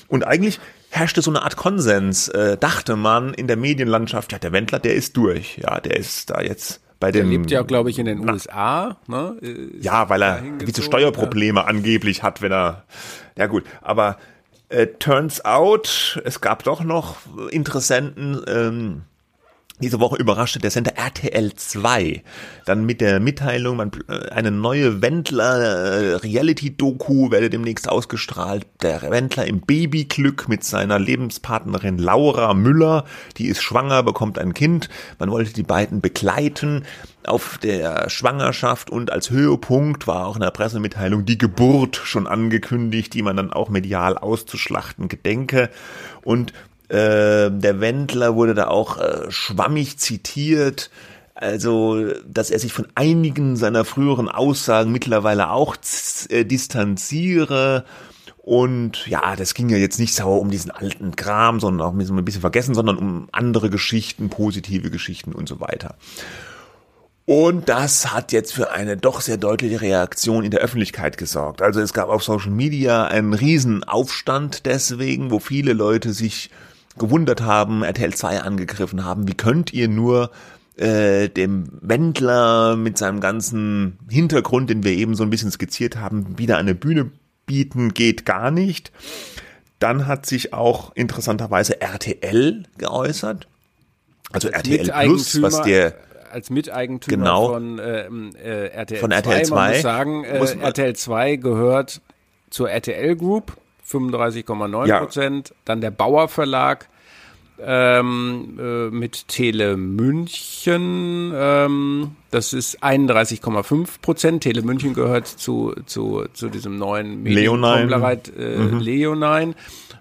Und eigentlich herrschte so eine Art Konsens, äh, dachte man in der Medienlandschaft, ja, der Wendler, der ist durch. Ja, der ist da jetzt bei Der dem... lebt ja, glaube ich, in den USA. Ne? Ist Ja, weil er gewisse Steuerprobleme angeblich hat, wenn er. Ja gut, aber äh, turns out, es gab doch noch Interessenten, ähm, diese Woche überraschte der Sender RTL 2 dann mit der Mitteilung, man, äh, eine neue Wendler äh, werde demnächst ausgestrahlt. Der Wendler im Babyglück mit seiner Lebenspartnerin Laura Müller, die ist schwanger, bekommt ein Kind. Man wollte die beiden begleiten auf der Schwangerschaft und als Höhepunkt war auch in der Pressemitteilung die Geburt schon angekündigt, die man dann auch medial auszuschlachten gedenke. Und äh, der Wendler wurde da auch äh, schwammig zitiert. Also, dass er sich von einigen seiner früheren Aussagen mittlerweile auch äh, distanziere. Und ja, das ging ja jetzt nicht sauer um diesen alten Kram, sondern auch ein bisschen vergessen, sondern um andere Geschichten, positive Geschichten und so weiter. Und das hat jetzt für eine doch sehr deutliche Reaktion in der Öffentlichkeit gesorgt. Also es gab auf Social Media einen riesen Aufstand deswegen, wo viele Leute sich gewundert haben, RTL 2 angegriffen haben. Wie könnt ihr nur äh, dem Wendler mit seinem ganzen Hintergrund, den wir eben so ein bisschen skizziert haben, wieder eine Bühne bieten, geht gar nicht. Dann hat sich auch interessanterweise RTL geäußert. Also als RTL Plus, was der als Miteigentümer genau, von äh, äh, RTL von 2. RTL 2. Man muss sagen, äh, muss RTL 2 gehört zur RTL Group 35,9 Prozent. Ja. Dann der Bauer Verlag ähm, äh, mit Tele München, ähm, das ist 31,5 Prozent. Tele München gehört zu, zu, zu diesem neuen Leonine. Äh, mhm. Leonine.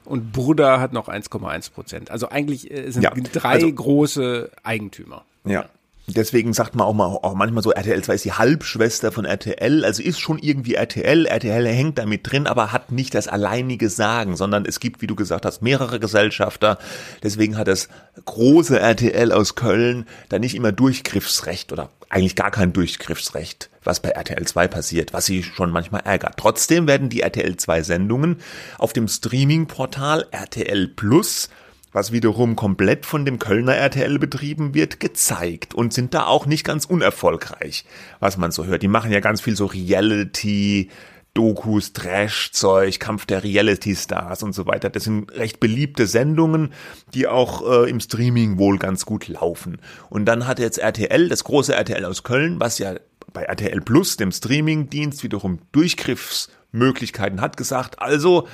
Und Bruder hat noch 1,1 Prozent. Also eigentlich äh, sind ja. drei also, große Eigentümer. Ja. Deswegen sagt man auch mal auch manchmal so, RTL 2 ist die Halbschwester von RTL, also ist schon irgendwie RTL, RTL hängt damit drin, aber hat nicht das alleinige Sagen, sondern es gibt, wie du gesagt hast, mehrere Gesellschafter. Deswegen hat das große RTL aus Köln da nicht immer Durchgriffsrecht oder eigentlich gar kein Durchgriffsrecht, was bei RTL 2 passiert, was sie schon manchmal ärgert. Trotzdem werden die RTL 2 Sendungen auf dem Streaming-Portal RTL Plus was wiederum komplett von dem Kölner RTL betrieben wird, gezeigt und sind da auch nicht ganz unerfolgreich, was man so hört. Die machen ja ganz viel so Reality, Dokus, Trash-Zeug, Kampf der Reality-Stars und so weiter. Das sind recht beliebte Sendungen, die auch äh, im Streaming wohl ganz gut laufen. Und dann hat jetzt RTL, das große RTL aus Köln, was ja bei RTL Plus, dem Streaming-Dienst, wiederum Durchgriffsmöglichkeiten hat, gesagt, also,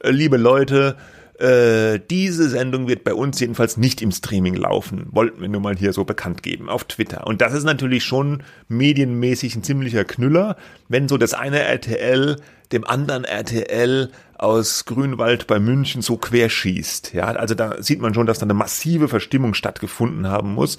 äh, liebe Leute, äh, diese Sendung wird bei uns jedenfalls nicht im Streaming laufen. Wollten wir nur mal hier so bekannt geben auf Twitter. Und das ist natürlich schon medienmäßig ein ziemlicher Knüller, wenn so das eine RTL dem anderen RTL aus Grünwald bei München so querschießt. Ja, also da sieht man schon, dass da eine massive Verstimmung stattgefunden haben muss.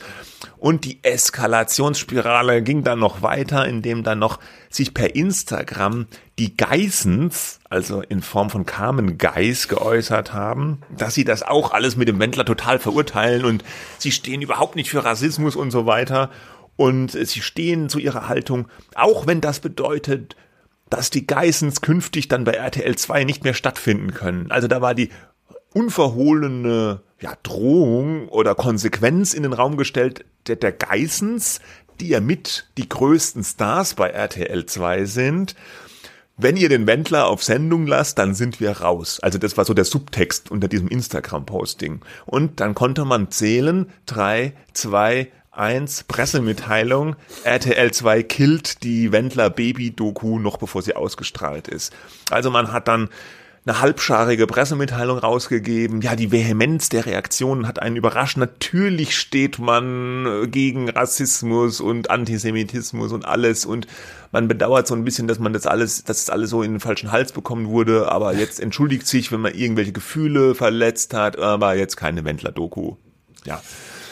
Und die Eskalationsspirale ging dann noch weiter, indem dann noch sich per Instagram die Geissens, also in Form von Carmen Geiss, geäußert haben, dass sie das auch alles mit dem Wendler total verurteilen und sie stehen überhaupt nicht für Rassismus und so weiter. Und sie stehen zu ihrer Haltung, auch wenn das bedeutet, dass die Geissens künftig dann bei RTL 2 nicht mehr stattfinden können. Also da war die unverhohlene ja, Drohung oder Konsequenz in den Raum gestellt der, der Geissens, die ja mit die größten Stars bei RTL 2 sind. Wenn ihr den Wendler auf Sendung lasst, dann sind wir raus. Also das war so der Subtext unter diesem Instagram-Posting. Und dann konnte man zählen, drei, zwei, 1 Pressemitteilung, RTL 2 killt die Wendler Baby-Doku noch bevor sie ausgestrahlt ist. Also man hat dann eine halbscharige Pressemitteilung rausgegeben. Ja, die Vehemenz der Reaktionen hat einen überrascht. Natürlich steht man gegen Rassismus und Antisemitismus und alles und man bedauert so ein bisschen, dass man das alles, dass das alles so in den falschen Hals bekommen wurde, aber jetzt entschuldigt sich, wenn man irgendwelche Gefühle verletzt hat, aber jetzt keine Wendler-Doku. Ja.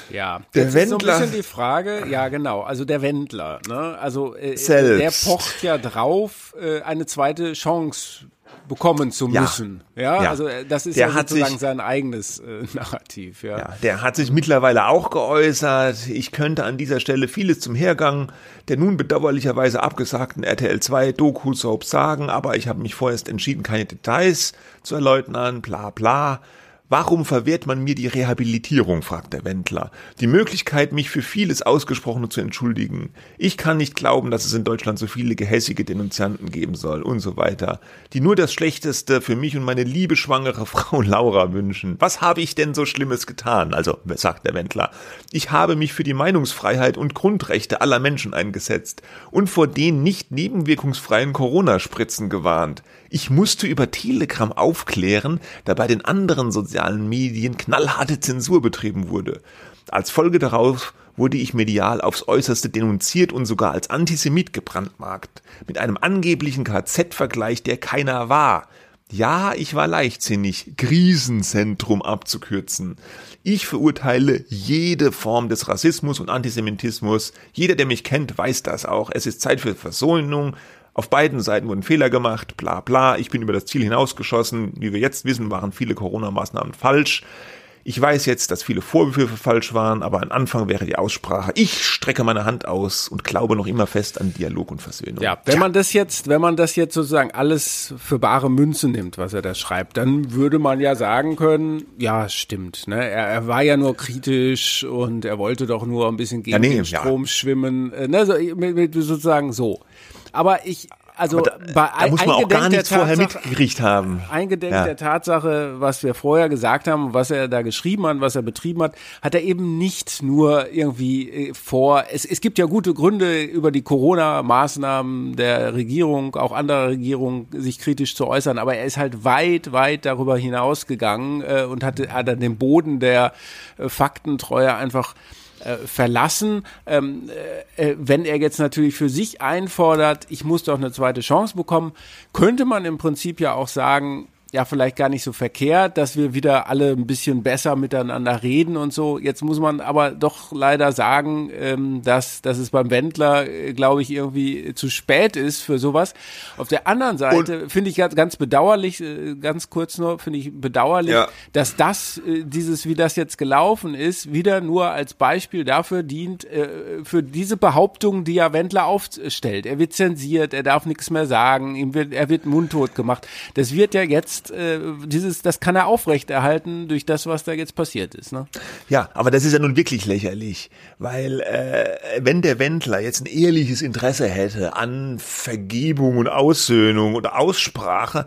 Ja, der Wendler. Ist so ein bisschen die Frage, ja genau, also der Wendler, ne? Also äh, der pocht ja drauf, äh, eine zweite Chance bekommen zu müssen. Ja, ja. also äh, das ist der ja sozusagen sich, sein eigenes äh, Narrativ. Ja. ja, der hat sich mittlerweile auch geäußert. Ich könnte an dieser Stelle vieles zum Hergang der nun bedauerlicherweise abgesagten RTL 2 Doku-Soap sagen, aber ich habe mich vorerst entschieden, keine Details zu erläutern, bla bla. Warum verwehrt man mir die Rehabilitierung, fragt der Wendler. Die Möglichkeit, mich für vieles Ausgesprochene zu entschuldigen. Ich kann nicht glauben, dass es in Deutschland so viele gehässige Denunzianten geben soll und so weiter, die nur das Schlechteste für mich und meine liebe schwangere Frau Laura wünschen. Was habe ich denn so Schlimmes getan? Also, sagt der Wendler. Ich habe mich für die Meinungsfreiheit und Grundrechte aller Menschen eingesetzt und vor den nicht nebenwirkungsfreien Corona-Spritzen gewarnt. Ich musste über Telegram aufklären, da bei den anderen sozialen Medien knallharte Zensur betrieben wurde. Als Folge darauf wurde ich medial aufs äußerste denunziert und sogar als Antisemit gebrandmarkt, mit einem angeblichen KZ-Vergleich, der keiner war. Ja, ich war leichtsinnig, Krisenzentrum abzukürzen. Ich verurteile jede Form des Rassismus und Antisemitismus. Jeder, der mich kennt, weiß das auch. Es ist Zeit für Versöhnung, auf beiden Seiten wurden Fehler gemacht, bla bla. Ich bin über das Ziel hinausgeschossen. Wie wir jetzt wissen, waren viele Corona-Maßnahmen falsch. Ich weiß jetzt, dass viele Vorwürfe falsch waren, aber am Anfang wäre die Aussprache, ich strecke meine Hand aus und glaube noch immer fest an Dialog und Versöhnung. Ja, wenn man das jetzt, wenn man das jetzt sozusagen alles für bare Münze nimmt, was er da schreibt, dann würde man ja sagen können, ja, stimmt, ne? Er, er war ja nur kritisch und er wollte doch nur ein bisschen gegen ja, nee, den Strom ja. schwimmen, äh, ne? So, sozusagen so. Aber ich, also da, bei da muss man auch gar nichts vorher mitgekriegt haben. Eingedenk ja. der Tatsache, was wir vorher gesagt haben, was er da geschrieben hat, was er betrieben hat, hat er eben nicht nur irgendwie äh, vor. Es, es gibt ja gute Gründe, über die Corona-Maßnahmen der Regierung, auch anderer Regierungen, sich kritisch zu äußern, aber er ist halt weit, weit darüber hinausgegangen äh, und hat, hat dann den Boden der äh, Faktentreue einfach äh, verlassen. Ähm, äh, äh, wenn er jetzt natürlich für sich einfordert, ich muss doch eine zweite Chance bekommen, könnte man im Prinzip ja auch sagen, ja vielleicht gar nicht so verkehrt, dass wir wieder alle ein bisschen besser miteinander reden und so. Jetzt muss man aber doch leider sagen, ähm, dass, dass es beim Wendler, äh, glaube ich, irgendwie zu spät ist für sowas. Auf der anderen Seite finde ich ganz, ganz bedauerlich, äh, ganz kurz nur, finde ich bedauerlich, ja. dass das, äh, dieses, wie das jetzt gelaufen ist, wieder nur als Beispiel dafür dient, für diese Behauptung, die ja Wendler aufstellt. Er wird zensiert, er darf nichts mehr sagen, ihm wird, er wird mundtot gemacht. Das wird ja jetzt jetzt, äh, dieses, das kann er aufrechterhalten durch das, was da jetzt passiert ist. Ne? Ja, aber das ist ja nun wirklich lächerlich, weil äh, wenn der Wendler jetzt ein ehrliches Interesse hätte an Vergebung und Aussöhnung oder Aussprache,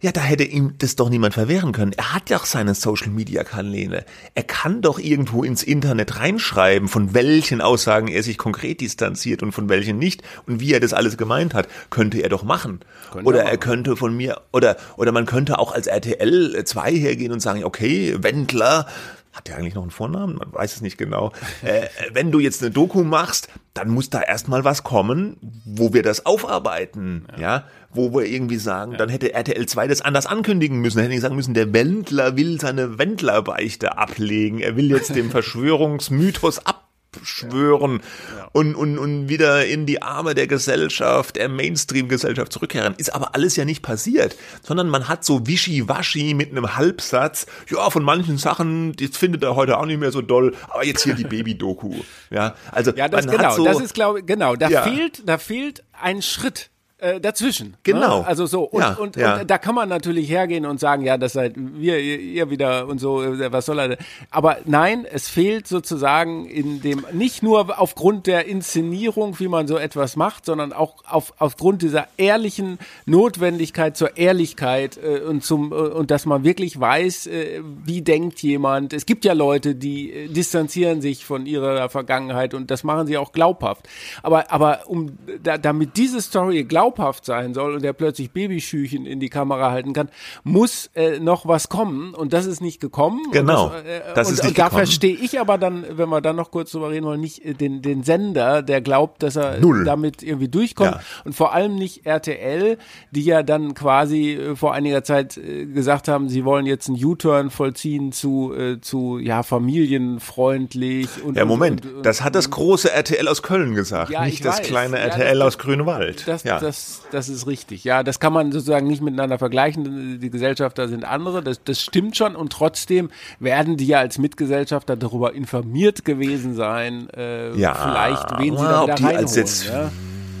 ja, da hätte ihm das doch niemand verwehren können. Er hat ja auch seine Social Media Kanäle. Er kann doch irgendwo ins Internet reinschreiben, von welchen Aussagen er sich konkret distanziert und von welchen nicht und wie er das alles gemeint hat. Könnte er doch machen. Könnte oder er, er könnte von mir, oder, oder man könnte auch als RTL 2 hergehen und sagen, okay, Wendler, hat der eigentlich noch einen Vornamen? Man weiß es nicht genau. Äh, wenn du jetzt eine Doku machst, dann muss da erstmal was kommen, wo wir das aufarbeiten, ja, ja? Wo wir irgendwie sagen, ja. dann hätte RTL 2 das anders ankündigen müssen, dann hätte ich sagen müssen, der Wendler will seine Wendlerbeichte ablegen, er will jetzt dem Verschwörungsmythos ab schwören ja. Ja. Und, und, und wieder in die Arme der Gesellschaft, der Mainstream-Gesellschaft zurückkehren. Ist aber alles ja nicht passiert, sondern man hat so wischiwaschi mit einem Halbsatz, ja, von manchen Sachen, das findet er heute auch nicht mehr so doll, aber jetzt hier die Baby-Doku. Ja, also, ja, das, genau, so, das ist, glaube genau, da ja. fehlt, da fehlt ein Schritt äh, dazwischen. Ne? Genau. Ne? Also so und, ja, und, ja. und, da kann man natürlich hergehen und sagen, ja, das seid wir ihr wieder und so, äh, was soll er? Aber nein, es fehlt sozusagen in dem nicht nur aufgrund der Inszenierung, wie man so etwas macht, sondern auch auf, aufgrund dieser ehrlichen Notwendigkeit zur Ehrlichkeit äh, und zum äh, und dass man wirklich weiß, äh, wie denkt jemand. Es gibt ja Leute, die äh, distanzieren sich von ihrer Vergangenheit und das machen sie auch glaubhaft. Aber aber um da, damit diese Story glaubhaft glaubhaft sein soll und der plötzlich Babyschüchen in die Kamera halten kann, muss äh, noch was kommen und das ist nicht gekommen. Genau. Und das, äh, das ist und, nicht und da verstehe ich aber dann, wenn wir dann noch kurz drüber reden wollen, nicht äh, den, den Sender, der glaubt, dass er Null. damit irgendwie durchkommt ja. und vor allem nicht RTL, die ja dann quasi äh, vor einiger Zeit äh, gesagt haben, sie wollen jetzt einen U-Turn vollziehen zu, äh, zu ja, familienfreundlich. Und, ja, Moment, und, und, das hat das große RTL aus Köln gesagt, ja, nicht das weiß. kleine RTL ja, das, aus Grünewald. Das, ja. das das, das ist richtig. Ja, das kann man sozusagen nicht miteinander vergleichen. Die Gesellschafter sind andere. Das, das stimmt schon. Und trotzdem werden die ja als Mitgesellschafter darüber informiert gewesen sein, äh, ja, vielleicht, wen sie da wieder reinholen. Als jetzt, ja?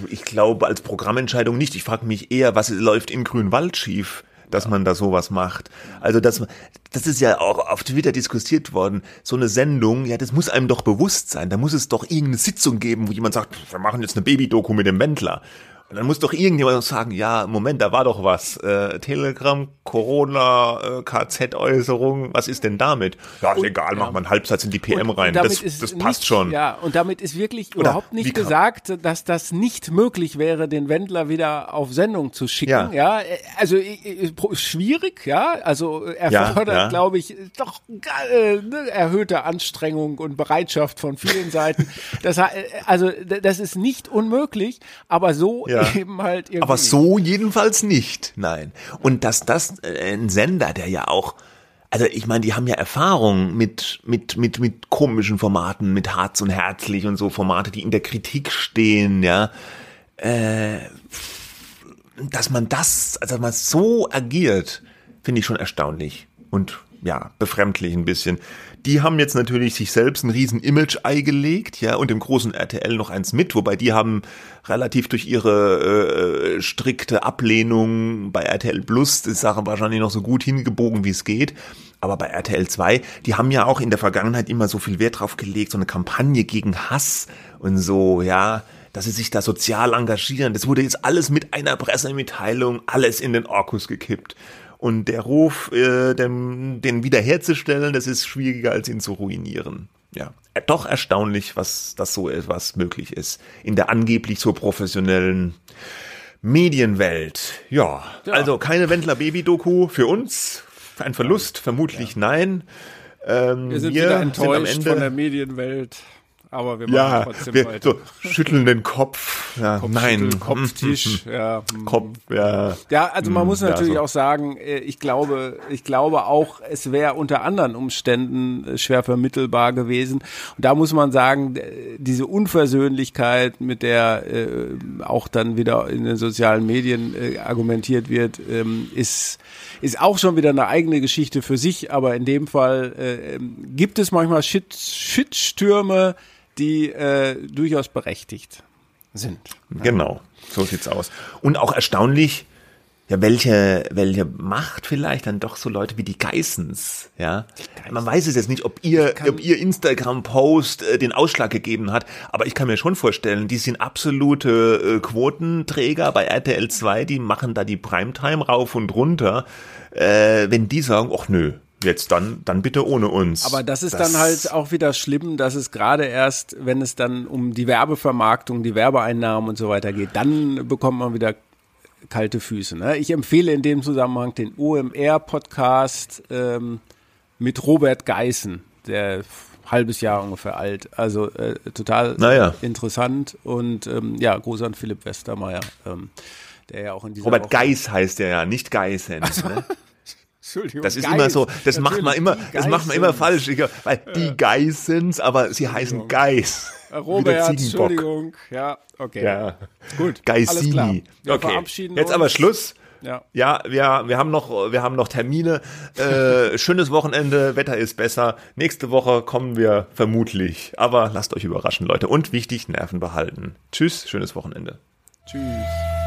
Ich glaube, als Programmentscheidung nicht. Ich frage mich eher, was läuft in Grünwald schief? dass man da sowas macht. Also das, das ist ja auch auf Twitter diskutiert worden. So eine Sendung, ja, das muss einem doch bewusst sein. Da muss es doch irgendeine Sitzung geben, wo jemand sagt, wir machen jetzt eine Baby-Doku mit dem Wendler. Dann muss doch irgendjemand sagen, ja, Moment, da war doch was. Äh, Telegram, Corona, äh, KZ-Äußerung, was ist denn damit? Ja, ist und, egal, ja. macht man einen Halbsatz in die PM und, rein. Und das, das nicht, passt schon. Ja, und damit ist wirklich Oder überhaupt nicht gesagt, dass das nicht möglich wäre, den Wendler wieder auf Sendung zu schicken. Ja, ja also schwierig, ja. Also erfordert, ja, ja. glaube ich, doch äh, ne, erhöhte Anstrengung und Bereitschaft von vielen Seiten. Das, also das ist nicht unmöglich, aber so ja eben halt irgendwie. Aber so jedenfalls nicht, nein. Und dass das äh, ein Sender, der ja auch also ich meine, die haben ja Erfahrung mit, mit, mit, mit komischen Formaten, mit Harz und Herzlich und so Formate, die in der Kritik stehen, ja. Äh, dass man das, also man so agiert, finde ich schon erstaunlich. Und ja, befremdlich ein bisschen. Die haben jetzt natürlich sich selbst ein riesen Image-Ei gelegt, ja, und im großen RTL noch eins mit, wobei die haben relativ durch ihre äh, strikte Ablehnung bei RTL Plus die Sache wahrscheinlich noch so gut hingebogen, wie es geht. Aber bei RTL 2, die haben ja auch in der Vergangenheit immer so viel Wert drauf gelegt, so eine Kampagne gegen Hass und so, ja, dass sie sich da sozial engagieren. Das wurde jetzt alles mit einer Pressemitteilung, alles in den Orkus gekippt. Und der Ruf, äh, den, den wiederherzustellen, das ist schwieriger, als ihn zu ruinieren. Ja, doch erstaunlich, was das so etwas möglich ist. In der angeblich so professionellen Medienwelt. Ja, ja. also keine Wendler-Baby-Doku für uns. Ein Verlust, vermutlich ja. nein. Ähm, wir sind wir wieder enttäuscht sind von der Medienwelt aber wir machen ja, trotzdem wir, weiter. So, schütteln den Kopf. Ja, Kopf nein. Kopftisch. ja. Kopf, ja. Ja, also man muss natürlich so. auch sagen, äh, ich glaube, ich glaube auch, es wäre unter anderen Umständen äh, schwer vermittelbar gewesen. Und da muss man sagen, diese Unversöhnlichkeit, mit der äh, auch dann wieder in den sozialen Medien äh, argumentiert wird, ähm, ist ist auch schon wieder eine eigene Geschichte für sich, aber in dem Fall äh, ähm, gibt es manchmal Shit, Shitstürme, die äh, durchaus berechtigt sind. Genau, so sieht's aus. Und auch erstaunlich, ja, welche, welche Macht vielleicht dann doch so Leute wie die Geissens, ja. Man weiß es jetzt nicht, ob ihr, ob ihr Instagram-Post äh, den Ausschlag gegeben hat, aber ich kann mir schon vorstellen, die sind absolute äh, Quotenträger bei RTL 2, die machen da die Primetime rauf und runter. Äh, wenn die sagen, ach nö, Jetzt dann, dann bitte ohne uns. Aber das ist das dann halt auch wieder schlimm, dass es gerade erst, wenn es dann um die Werbevermarktung, die Werbeeinnahmen und so weiter geht, dann bekommt man wieder kalte Füße. Ne? Ich empfehle in dem Zusammenhang den OMR-Podcast ähm, mit Robert Geißen, der halbes Jahr ungefähr alt. Also äh, total naja. interessant und ähm, ja, groß an Philipp Westermeier, ähm, der ja auch in dieser Robert Woche Geis heißt der ja, nicht Geißen. Also, ne? Entschuldigung. Das ist Geist. immer so, das macht man immer, das macht man immer falsch, weil die Geissens, aber sie heißen Geis. Robert, Entschuldigung. Ja, okay. Ja. Gut. Geissini. Okay. Jetzt aber Schluss. Ja. ja, wir, wir haben noch, wir haben noch Termine. Äh, schönes Wochenende, Wetter ist besser. Nächste Woche kommen wir vermutlich. Aber lasst euch überraschen, Leute. Und wichtig, Nerven behalten. Tschüss, schönes Wochenende. Tschüss.